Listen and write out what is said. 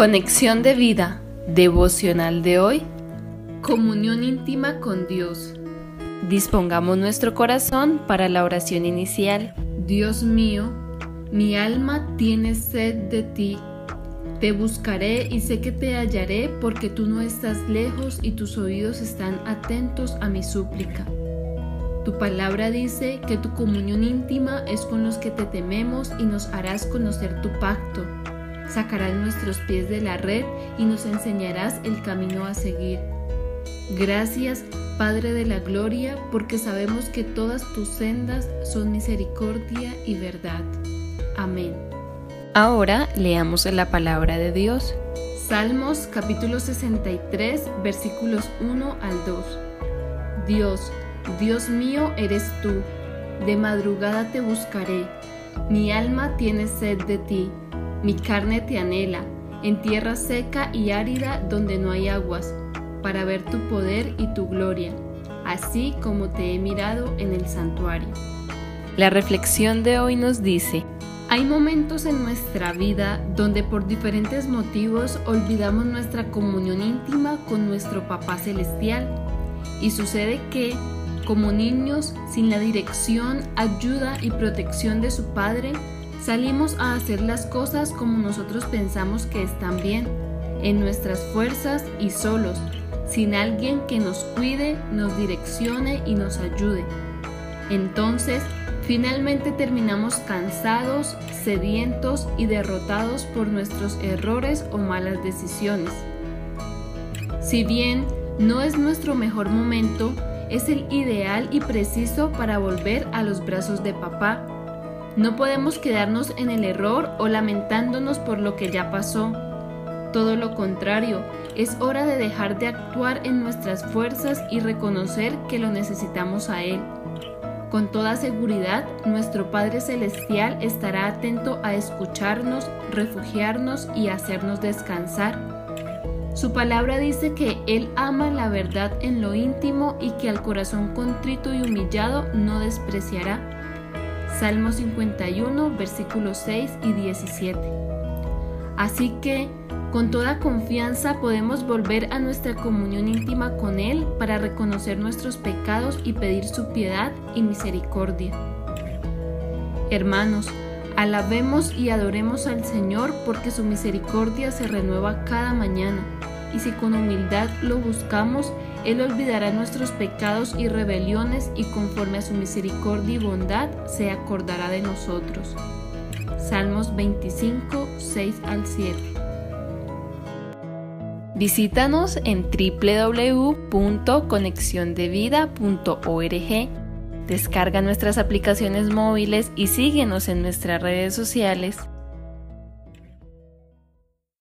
Conexión de vida, devocional de hoy, comunión íntima con Dios. Dispongamos nuestro corazón para la oración inicial. Dios mío, mi alma tiene sed de ti. Te buscaré y sé que te hallaré porque tú no estás lejos y tus oídos están atentos a mi súplica. Tu palabra dice que tu comunión íntima es con los que te tememos y nos harás conocer tu pacto sacarás nuestros pies de la red y nos enseñarás el camino a seguir. Gracias, Padre de la Gloria, porque sabemos que todas tus sendas son misericordia y verdad. Amén. Ahora leamos la palabra de Dios. Salmos capítulo 63 versículos 1 al 2. Dios, Dios mío eres tú, de madrugada te buscaré, mi alma tiene sed de ti mi carne te anhela, en tierra seca y árida donde no hay aguas, para ver tu poder y tu gloria, así como te he mirado en el santuario. La reflexión de hoy nos dice, hay momentos en nuestra vida donde por diferentes motivos olvidamos nuestra comunión íntima con nuestro Papá Celestial y sucede que, como niños, sin la dirección, ayuda y protección de su Padre, Salimos a hacer las cosas como nosotros pensamos que están bien, en nuestras fuerzas y solos, sin alguien que nos cuide, nos direccione y nos ayude. Entonces, finalmente terminamos cansados, sedientos y derrotados por nuestros errores o malas decisiones. Si bien no es nuestro mejor momento, es el ideal y preciso para volver a los brazos de papá no podemos quedarnos en el error o lamentándonos por lo que ya pasó. Todo lo contrario, es hora de dejar de actuar en nuestras fuerzas y reconocer que lo necesitamos a Él. Con toda seguridad, nuestro Padre Celestial estará atento a escucharnos, refugiarnos y hacernos descansar. Su palabra dice que Él ama la verdad en lo íntimo y que al corazón contrito y humillado no despreciará. Salmo 51, versículos 6 y 17. Así que, con toda confianza podemos volver a nuestra comunión íntima con Él para reconocer nuestros pecados y pedir su piedad y misericordia. Hermanos, alabemos y adoremos al Señor porque su misericordia se renueva cada mañana y si con humildad lo buscamos, Él olvidará nuestros pecados y rebeliones y conforme a su misericordia y bondad se acordará de nosotros. Salmos 25, 6 al 7. Visítanos en www.conexiondevida.org. Descarga nuestras aplicaciones móviles y síguenos en nuestras redes sociales